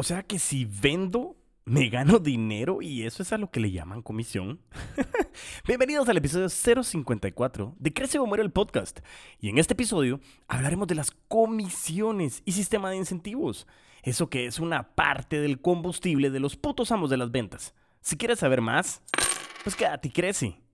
O sea que si vendo, me gano dinero y eso es a lo que le llaman comisión. Bienvenidos al episodio 054 de Crece o Muere el podcast. Y en este episodio hablaremos de las comisiones y sistema de incentivos. Eso que es una parte del combustible de los putos amos de las ventas. Si quieres saber más, pues quédate y crece.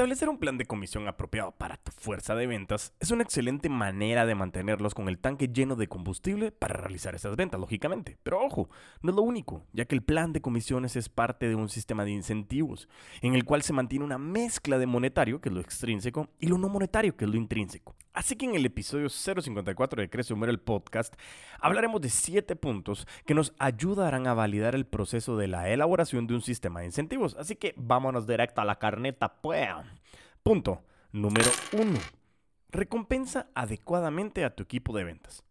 Establecer un plan de comisión apropiado para tu fuerza de ventas es una excelente manera de mantenerlos con el tanque lleno de combustible para realizar esas ventas, lógicamente. Pero ojo, no es lo único, ya que el plan de comisiones es parte de un sistema de incentivos, en el cual se mantiene una mezcla de monetario, que es lo extrínseco, y lo no monetario, que es lo intrínseco. Así que en el episodio 054 de Crece Humor el podcast, hablaremos de 7 puntos que nos ayudarán a validar el proceso de la elaboración de un sistema de incentivos. Así que vámonos directo a la carneta, pues. Punto número 1. Recompensa adecuadamente a tu equipo de ventas.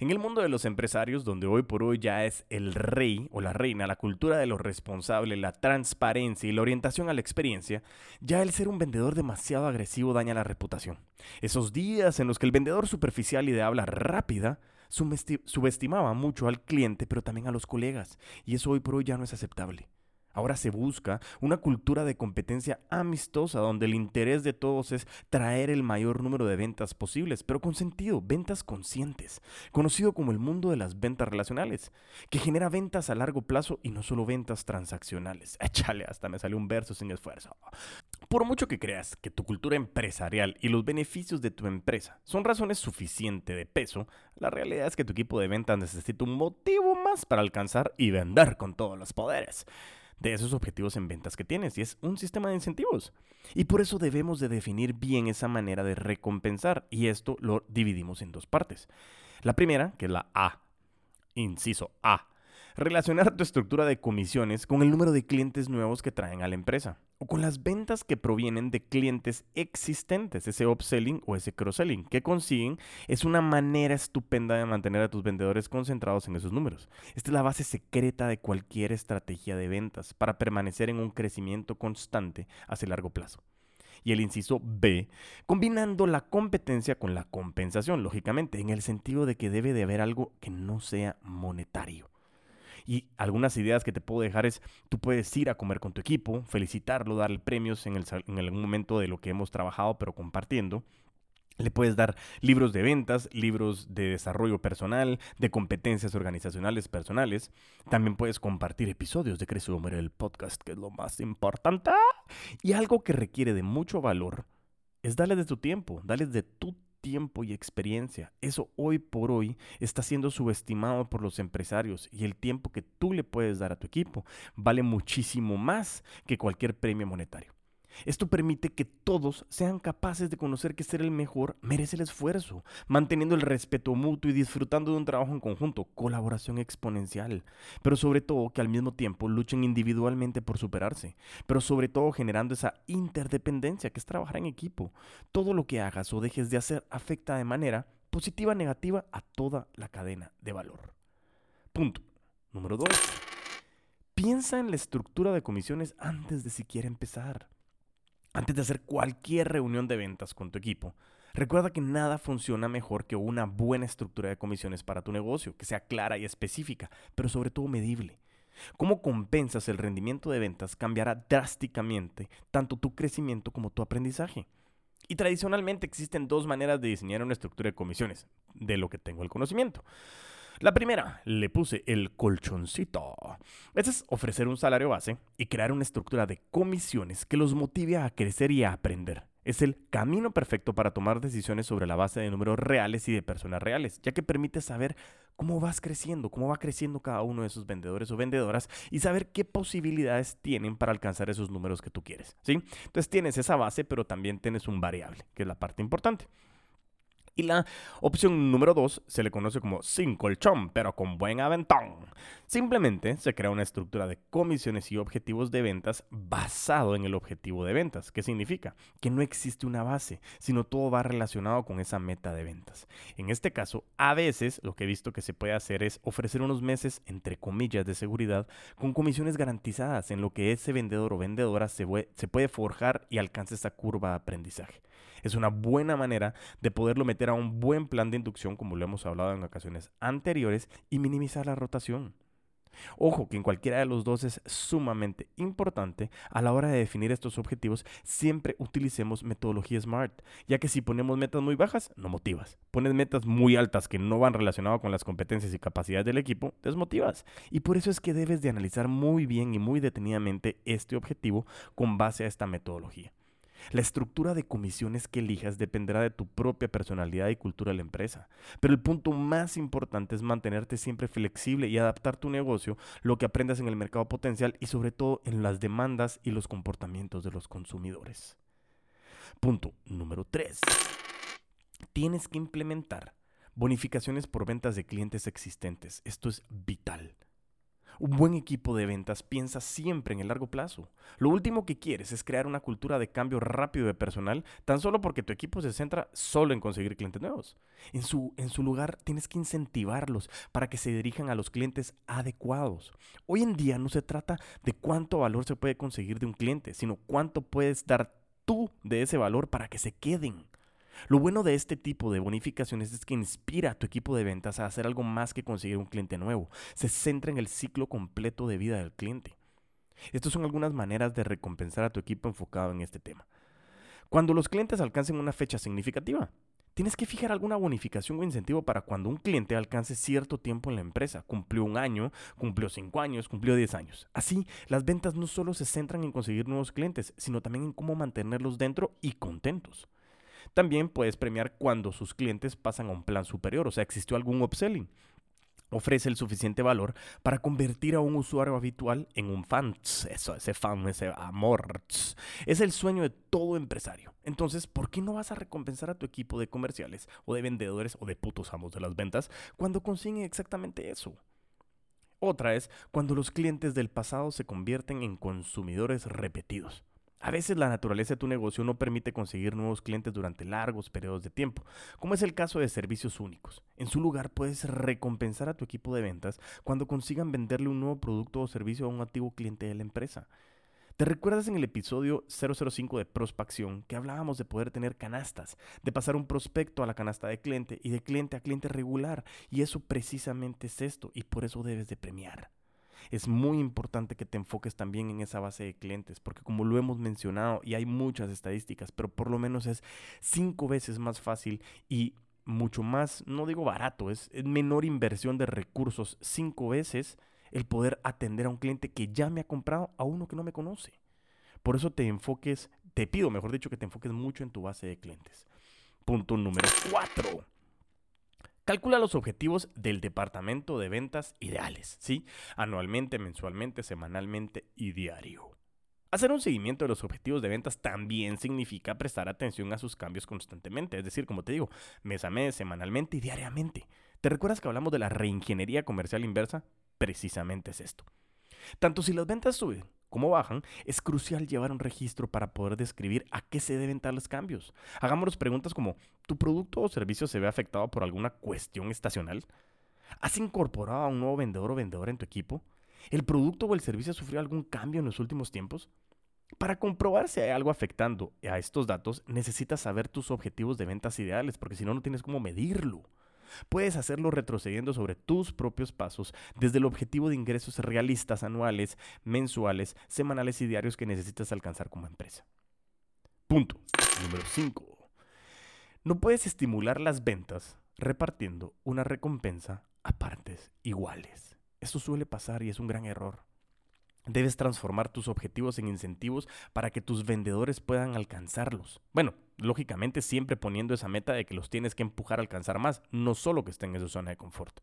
En el mundo de los empresarios, donde hoy por hoy ya es el rey o la reina, la cultura de lo responsable, la transparencia y la orientación a la experiencia, ya el ser un vendedor demasiado agresivo daña la reputación. Esos días en los que el vendedor superficial y de habla rápida subestimaba mucho al cliente, pero también a los colegas, y eso hoy por hoy ya no es aceptable. Ahora se busca una cultura de competencia amistosa donde el interés de todos es traer el mayor número de ventas posibles, pero con sentido, ventas conscientes, conocido como el mundo de las ventas relacionales, que genera ventas a largo plazo y no solo ventas transaccionales. Échale, hasta me salió un verso sin esfuerzo. Por mucho que creas que tu cultura empresarial y los beneficios de tu empresa son razones suficientes de peso, la realidad es que tu equipo de ventas necesita un motivo más para alcanzar y vender con todos los poderes de esos objetivos en ventas que tienes y es un sistema de incentivos. Y por eso debemos de definir bien esa manera de recompensar y esto lo dividimos en dos partes. La primera, que es la A, inciso A, relacionar tu estructura de comisiones con el número de clientes nuevos que traen a la empresa con las ventas que provienen de clientes existentes, ese upselling o ese cross-selling que consiguen es una manera estupenda de mantener a tus vendedores concentrados en esos números. Esta es la base secreta de cualquier estrategia de ventas para permanecer en un crecimiento constante hacia largo plazo y el inciso B, combinando la competencia con la compensación, lógicamente, en el sentido de que debe de haber algo que no sea monetario. Y algunas ideas que te puedo dejar es, tú puedes ir a comer con tu equipo, felicitarlo, darle premios en, el, en algún momento de lo que hemos trabajado, pero compartiendo. Le puedes dar libros de ventas, libros de desarrollo personal, de competencias organizacionales personales. También puedes compartir episodios de Crece Hombre el podcast, que es lo más importante. Y algo que requiere de mucho valor es darles de tu tiempo, darles de tu tiempo y experiencia. Eso hoy por hoy está siendo subestimado por los empresarios y el tiempo que tú le puedes dar a tu equipo vale muchísimo más que cualquier premio monetario. Esto permite que todos sean capaces de conocer que ser el mejor merece el esfuerzo, manteniendo el respeto mutuo y disfrutando de un trabajo en conjunto, colaboración exponencial, pero sobre todo que al mismo tiempo luchen individualmente por superarse, pero sobre todo generando esa interdependencia que es trabajar en equipo. Todo lo que hagas o dejes de hacer afecta de manera positiva o negativa a toda la cadena de valor. Punto. Número 2. Piensa en la estructura de comisiones antes de siquiera empezar. Antes de hacer cualquier reunión de ventas con tu equipo, recuerda que nada funciona mejor que una buena estructura de comisiones para tu negocio, que sea clara y específica, pero sobre todo medible. Cómo compensas el rendimiento de ventas cambiará drásticamente tanto tu crecimiento como tu aprendizaje. Y tradicionalmente existen dos maneras de diseñar una estructura de comisiones, de lo que tengo el conocimiento. La primera, le puse el colchoncito. Es ofrecer un salario base y crear una estructura de comisiones que los motive a crecer y a aprender. Es el camino perfecto para tomar decisiones sobre la base de números reales y de personas reales, ya que permite saber cómo vas creciendo, cómo va creciendo cada uno de esos vendedores o vendedoras y saber qué posibilidades tienen para alcanzar esos números que tú quieres. ¿sí? Entonces tienes esa base, pero también tienes un variable, que es la parte importante. Y la opción número 2 se le conoce como sin colchón, pero con buen aventón. Simplemente se crea una estructura de comisiones y objetivos de ventas basado en el objetivo de ventas. ¿Qué significa? Que no existe una base, sino todo va relacionado con esa meta de ventas. En este caso, a veces lo que he visto que se puede hacer es ofrecer unos meses, entre comillas, de seguridad con comisiones garantizadas en lo que ese vendedor o vendedora se, se puede forjar y alcance esa curva de aprendizaje. Es una buena manera de poderlo meter a un buen plan de inducción, como lo hemos hablado en ocasiones anteriores, y minimizar la rotación. Ojo que en cualquiera de los dos es sumamente importante a la hora de definir estos objetivos, siempre utilicemos metodología SMART, ya que si ponemos metas muy bajas, no motivas. Pones metas muy altas que no van relacionadas con las competencias y capacidades del equipo, desmotivas. Y por eso es que debes de analizar muy bien y muy detenidamente este objetivo con base a esta metodología. La estructura de comisiones que elijas dependerá de tu propia personalidad y cultura de la empresa. Pero el punto más importante es mantenerte siempre flexible y adaptar tu negocio, lo que aprendas en el mercado potencial y sobre todo en las demandas y los comportamientos de los consumidores. Punto número 3. Tienes que implementar bonificaciones por ventas de clientes existentes. Esto es vital. Un buen equipo de ventas piensa siempre en el largo plazo. Lo último que quieres es crear una cultura de cambio rápido de personal tan solo porque tu equipo se centra solo en conseguir clientes nuevos. En su, en su lugar tienes que incentivarlos para que se dirijan a los clientes adecuados. Hoy en día no se trata de cuánto valor se puede conseguir de un cliente, sino cuánto puedes dar tú de ese valor para que se queden. Lo bueno de este tipo de bonificaciones es que inspira a tu equipo de ventas a hacer algo más que conseguir un cliente nuevo. Se centra en el ciclo completo de vida del cliente. Estas son algunas maneras de recompensar a tu equipo enfocado en este tema. Cuando los clientes alcancen una fecha significativa, tienes que fijar alguna bonificación o incentivo para cuando un cliente alcance cierto tiempo en la empresa. Cumplió un año, cumplió cinco años, cumplió diez años. Así, las ventas no solo se centran en conseguir nuevos clientes, sino también en cómo mantenerlos dentro y contentos. También puedes premiar cuando sus clientes pasan a un plan superior, o sea, existió algún upselling. Ofrece el suficiente valor para convertir a un usuario habitual en un fan. Eso, ese fan, ese amor. Es el sueño de todo empresario. Entonces, ¿por qué no vas a recompensar a tu equipo de comerciales o de vendedores o de putos amos de las ventas cuando consiguen exactamente eso? Otra es cuando los clientes del pasado se convierten en consumidores repetidos. A veces la naturaleza de tu negocio no permite conseguir nuevos clientes durante largos periodos de tiempo, como es el caso de servicios únicos. En su lugar, puedes recompensar a tu equipo de ventas cuando consigan venderle un nuevo producto o servicio a un antiguo cliente de la empresa. ¿Te recuerdas en el episodio 005 de Prospección que hablábamos de poder tener canastas, de pasar un prospecto a la canasta de cliente y de cliente a cliente regular? Y eso precisamente es esto y por eso debes de premiar es muy importante que te enfoques también en esa base de clientes, porque como lo hemos mencionado, y hay muchas estadísticas, pero por lo menos es cinco veces más fácil y mucho más, no digo barato, es, menor inversión de recursos, cinco veces el poder atender a un cliente que ya me ha comprado a uno que no me conoce. Por eso te enfoques, te pido, mejor dicho, que te enfoques mucho en tu base de clientes. Punto número cuatro Calcula los objetivos del departamento de ventas ideales, ¿sí? Anualmente, mensualmente, semanalmente y diario. Hacer un seguimiento de los objetivos de ventas también significa prestar atención a sus cambios constantemente, es decir, como te digo, mes a mes, semanalmente y diariamente. ¿Te recuerdas que hablamos de la reingeniería comercial inversa? Precisamente es esto. Tanto si las ventas suben como bajan, es crucial llevar un registro para poder describir a qué se deben tales cambios. Hagámonos preguntas como, ¿tu producto o servicio se ve afectado por alguna cuestión estacional? ¿Has incorporado a un nuevo vendedor o vendedora en tu equipo? ¿El producto o el servicio ha sufrido algún cambio en los últimos tiempos? Para comprobar si hay algo afectando a estos datos, necesitas saber tus objetivos de ventas ideales, porque si no, no tienes cómo medirlo. Puedes hacerlo retrocediendo sobre tus propios pasos desde el objetivo de ingresos realistas anuales, mensuales, semanales y diarios que necesitas alcanzar como empresa. Punto número 5. No puedes estimular las ventas repartiendo una recompensa a partes iguales. Eso suele pasar y es un gran error. Debes transformar tus objetivos en incentivos para que tus vendedores puedan alcanzarlos. Bueno, lógicamente siempre poniendo esa meta de que los tienes que empujar a alcanzar más, no solo que estén en su zona de confort.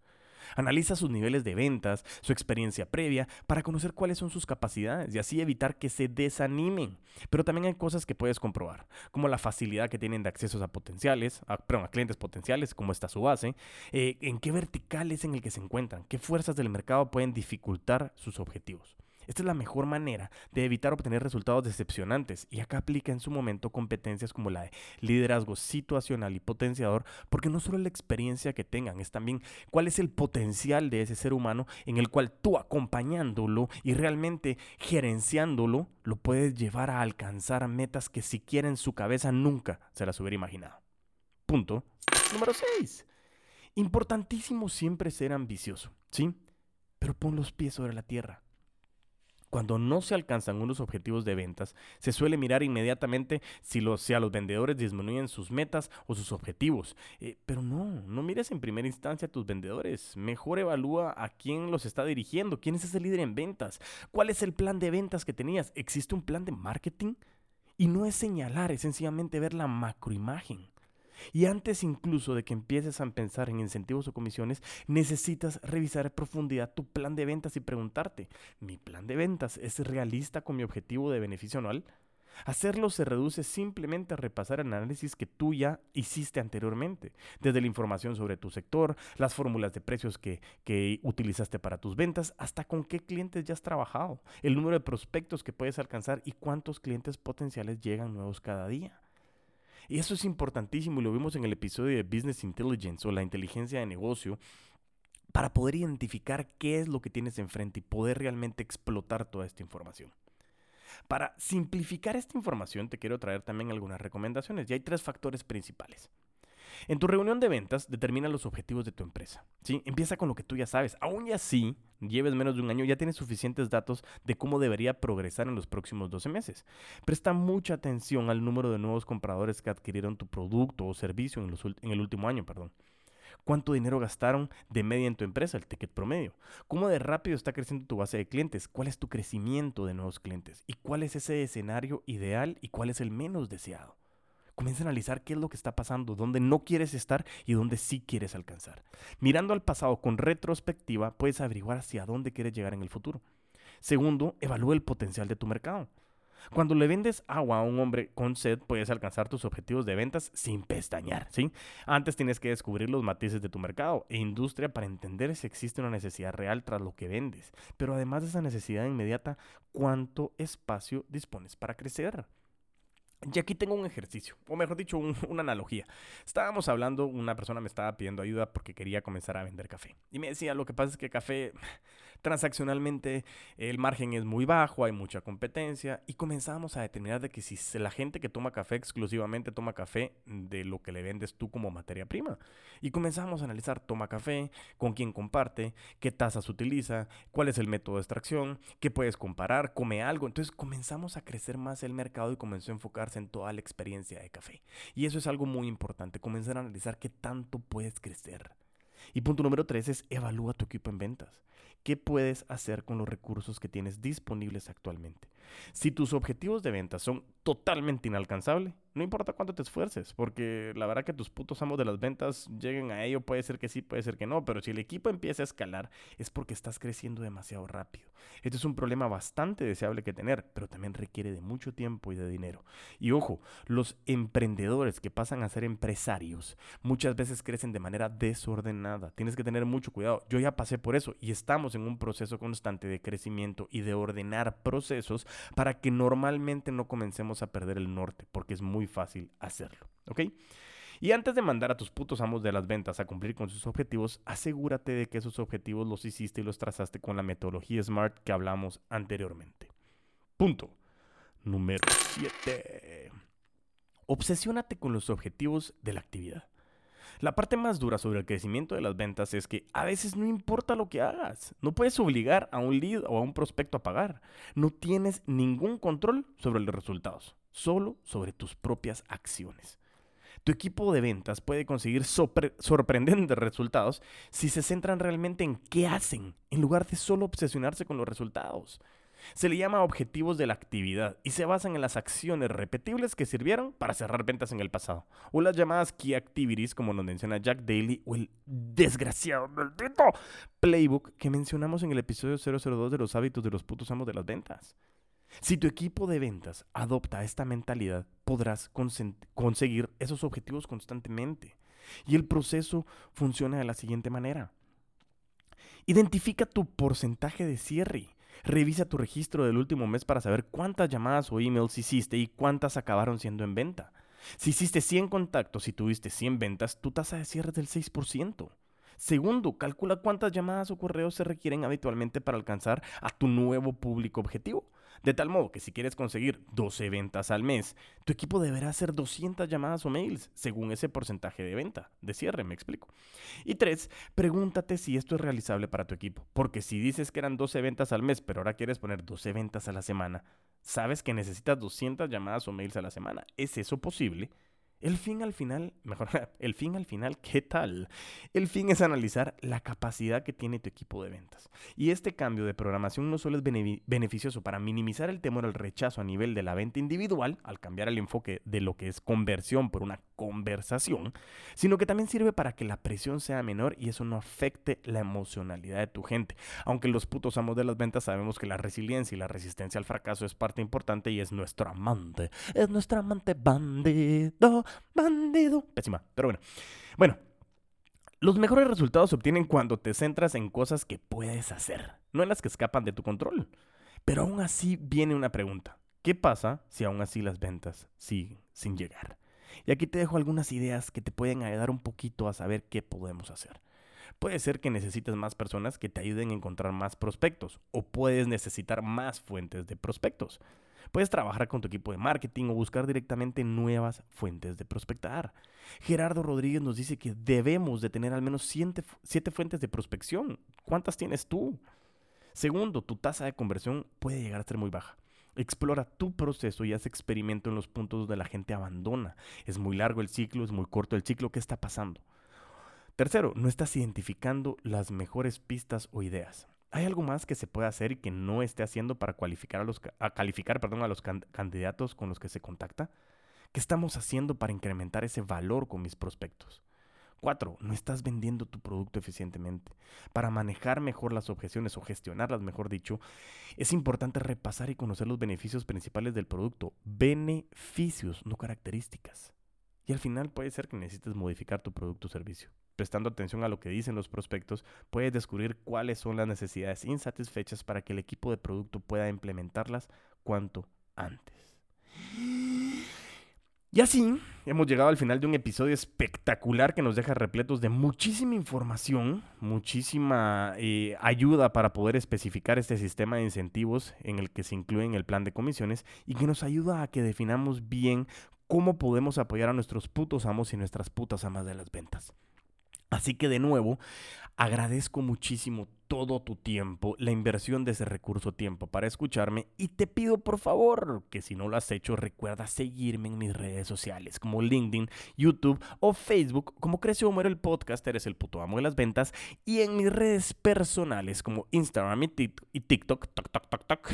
Analiza sus niveles de ventas, su experiencia previa, para conocer cuáles son sus capacidades y así evitar que se desanimen. Pero también hay cosas que puedes comprobar, como la facilidad que tienen de accesos a potenciales, perdón, a clientes potenciales, como está su base, eh, en qué vertical es en el que se encuentran, qué fuerzas del mercado pueden dificultar sus objetivos. Esta es la mejor manera de evitar obtener resultados decepcionantes y acá aplica en su momento competencias como la de liderazgo situacional y potenciador, porque no solo la experiencia que tengan, es también cuál es el potencial de ese ser humano en el cual tú acompañándolo y realmente gerenciándolo, lo puedes llevar a alcanzar metas que siquiera en su cabeza nunca se las hubiera imaginado. Punto número 6. Importantísimo siempre ser ambicioso, ¿sí? Pero pon los pies sobre la tierra. Cuando no se alcanzan unos objetivos de ventas, se suele mirar inmediatamente si, los, a los vendedores disminuyen sus metas o sus objetivos. Eh, pero no, no mires en primera instancia a tus vendedores. Mejor evalúa a quién los está dirigiendo, quién es ese líder en ventas, cuál es el plan de ventas que tenías. ¿Existe un plan de marketing? Y no es señalar, es sencillamente ver la macroimagen. Y antes incluso de que empieces a pensar en incentivos o comisiones, necesitas revisar en profundidad tu plan de ventas y preguntarte, ¿mi plan de ventas es realista con mi objetivo de beneficio anual? Hacerlo se reduce simplemente a repasar el análisis que tú ya hiciste anteriormente, desde la información sobre tu sector, las fórmulas de precios que, que, utilizaste para tus ventas, hasta con qué clientes ya has trabajado, el número de prospectos que puedes alcanzar y cuántos clientes potenciales llegan nuevos cada día. Y eso es importantísimo y lo vimos en el episodio de Business Intelligence o la inteligencia de negocio para poder identificar qué es lo que tienes enfrente y poder realmente explotar toda esta información. Para simplificar esta información te quiero traer también algunas recomendaciones y hay tres factores principales. En tu reunión de ventas, determina los objetivos de tu empresa. ¿sí? Empieza con lo que tú ya sabes. Aún y así, lleves menos de un año, ya tienes suficientes datos de cómo debería progresar en los próximos 12 meses. Presta mucha atención al número de nuevos compradores que adquirieron tu producto o servicio en, en el último año. Perdón. ¿Cuánto dinero gastaron de media en tu empresa, el ticket promedio? ¿Cómo de rápido está creciendo tu base de clientes? ¿Cuál es tu crecimiento de nuevos clientes? ¿Y cuál es ese escenario ideal y cuál es el menos deseado? Comienza a analizar qué es lo que está pasando, dónde no quieres estar y dónde sí quieres alcanzar. Mirando al pasado con retrospectiva, puedes averiguar hacia dónde quieres llegar en el futuro. Segundo, evalúa el potencial de tu mercado. Cuando le vendes agua a un hombre con sed, puedes alcanzar tus objetivos de ventas sin pestañear, ¿sí? Antes tienes que descubrir los matices de tu mercado e industria para entender si existe una necesidad real tras lo que vendes. Pero además de esa necesidad inmediata, ¿cuánto espacio dispones para crecer? Y aquí tengo un ejercicio, o mejor dicho, una analogía. Estábamos hablando, una persona me estaba pidiendo ayuda porque quería comenzar a vender café. Y me decía, lo que pasa es que café transaccionalmente el margen es muy bajo, hay mucha competencia y comenzamos a determinar de que si la gente que toma café exclusivamente toma café de lo que le vendes tú como materia prima. Y comenzamos a analizar, toma café, con quién comparte, qué tasas utiliza, cuál es el método de extracción, qué puedes comparar, come algo. Entonces comenzamos a crecer más el mercado y comenzó a enfocarse en toda la experiencia de café. Y eso es algo muy importante, comenzar a analizar qué tanto puedes crecer. Y punto número tres es evalúa tu equipo en ventas. ¿Qué puedes hacer con los recursos que tienes disponibles actualmente? Si tus objetivos de ventas son totalmente inalcanzables, no importa cuánto te esfuerces, porque la verdad que tus putos amos de las ventas lleguen a ello, puede ser que sí, puede ser que no, pero si el equipo empieza a escalar es porque estás creciendo demasiado rápido. Esto es un problema bastante deseable que tener, pero también requiere de mucho tiempo y de dinero. Y ojo, los emprendedores que pasan a ser empresarios muchas veces crecen de manera desordenada. Tienes que tener mucho cuidado. Yo ya pasé por eso y estamos en un proceso constante de crecimiento y de ordenar procesos para que normalmente no comencemos a perder el norte, porque es muy fácil hacerlo, ¿ok? Y antes de mandar a tus putos amos de las ventas a cumplir con sus objetivos, asegúrate de que esos objetivos los hiciste y los trazaste con la metodología SMART que hablamos anteriormente. Punto. Número 7. Obsesiónate con los objetivos de la actividad. La parte más dura sobre el crecimiento de las ventas es que a veces no importa lo que hagas. No puedes obligar a un lead o a un prospecto a pagar. No tienes ningún control sobre los resultados, solo sobre tus propias acciones. Tu equipo de ventas puede conseguir sorprendentes resultados si se centran realmente en qué hacen, en lugar de solo obsesionarse con los resultados. Se le llama objetivos de la actividad y se basan en las acciones repetibles que sirvieron para cerrar ventas en el pasado, o las llamadas key activities como nos menciona Jack Daly o el desgraciado maldito playbook que mencionamos en el episodio 002 de los hábitos de los putos amos de las ventas. Si tu equipo de ventas adopta esta mentalidad, podrás conseguir esos objetivos constantemente. Y el proceso funciona de la siguiente manera. Identifica tu porcentaje de cierre. Revisa tu registro del último mes para saber cuántas llamadas o emails hiciste y cuántas acabaron siendo en venta. Si hiciste 100 contactos y tuviste 100 ventas, tu tasa de cierre es del 6%. Segundo, calcula cuántas llamadas o correos se requieren habitualmente para alcanzar a tu nuevo público objetivo. De tal modo que si quieres conseguir 12 ventas al mes, tu equipo deberá hacer 200 llamadas o mails según ese porcentaje de venta, de cierre, me explico. Y tres, pregúntate si esto es realizable para tu equipo, porque si dices que eran 12 ventas al mes, pero ahora quieres poner 12 ventas a la semana, sabes que necesitas 200 llamadas o mails a la semana. ¿Es eso posible? El fin al final, mejor, el fin al final, ¿qué tal? El fin es analizar la capacidad que tiene tu equipo de ventas. Y este cambio de programación no solo es beneficioso para minimizar el temor al rechazo a nivel de la venta individual, al cambiar el enfoque de lo que es conversión por una conversación, sino que también sirve para que la presión sea menor y eso no afecte la emocionalidad de tu gente. Aunque los putos amos de las ventas sabemos que la resiliencia y la resistencia al fracaso es parte importante y es nuestro amante. Es nuestro amante bandido bandido. Pésima, pero bueno. Bueno, los mejores resultados se obtienen cuando te centras en cosas que puedes hacer, no en las que escapan de tu control. Pero aún así viene una pregunta. ¿Qué pasa si aún así las ventas siguen sin llegar? Y aquí te dejo algunas ideas que te pueden ayudar un poquito a saber qué podemos hacer. Puede ser que necesites más personas que te ayuden a encontrar más prospectos o puedes necesitar más fuentes de prospectos. Puedes trabajar con tu equipo de marketing o buscar directamente nuevas fuentes de prospectar. Gerardo Rodríguez nos dice que debemos de tener al menos siete, fuentes de prospección. ¿Cuántas tienes tú? Segundo, tu tasa de conversión puede llegar a ser muy baja. Explora tu proceso y haz experimento en los puntos donde la gente abandona. Es muy largo el ciclo, es muy corto el ciclo. ¿Qué está pasando? Tercero, no estás identificando las mejores pistas o ideas. ¿Hay algo más que se puede hacer y que no esté haciendo para calificar a los candidatos con los que se contacta? ¿Qué estamos haciendo para incrementar ese valor con mis prospectos? Cuatro, no estás vendiendo tu producto eficientemente. Para manejar mejor las objeciones o gestionarlas, mejor dicho, es importante repasar y conocer los beneficios principales del producto. Beneficios, no características. Y al final puede ser que necesites modificar tu producto o servicio prestando atención a lo que dicen los prospectos, puedes descubrir cuáles son las necesidades insatisfechas para que el equipo de producto pueda implementarlas cuanto antes. Y así hemos llegado al final de un episodio espectacular que nos deja repletos de muchísima información, muchísima eh, ayuda para poder especificar este sistema de incentivos en el que se incluye el plan de comisiones y que nos ayuda a que definamos bien cómo podemos apoyar a nuestros putos amos y nuestras putas amas de las ventas. Así que de nuevo, agradezco muchísimo todo tu tiempo, la inversión de ese recurso tiempo para escucharme y te pido por favor que si no lo has hecho recuerda seguirme en mis redes sociales como LinkedIn, YouTube o Facebook como Crece o Muere el podcast, eres el puto amo de las ventas y en mis redes personales como Instagram y, TikTok,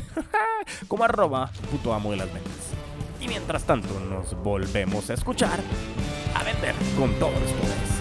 como arroba puto amo de las ventas. Y mientras tanto nos volvemos a escuchar a vender con todos los poderes.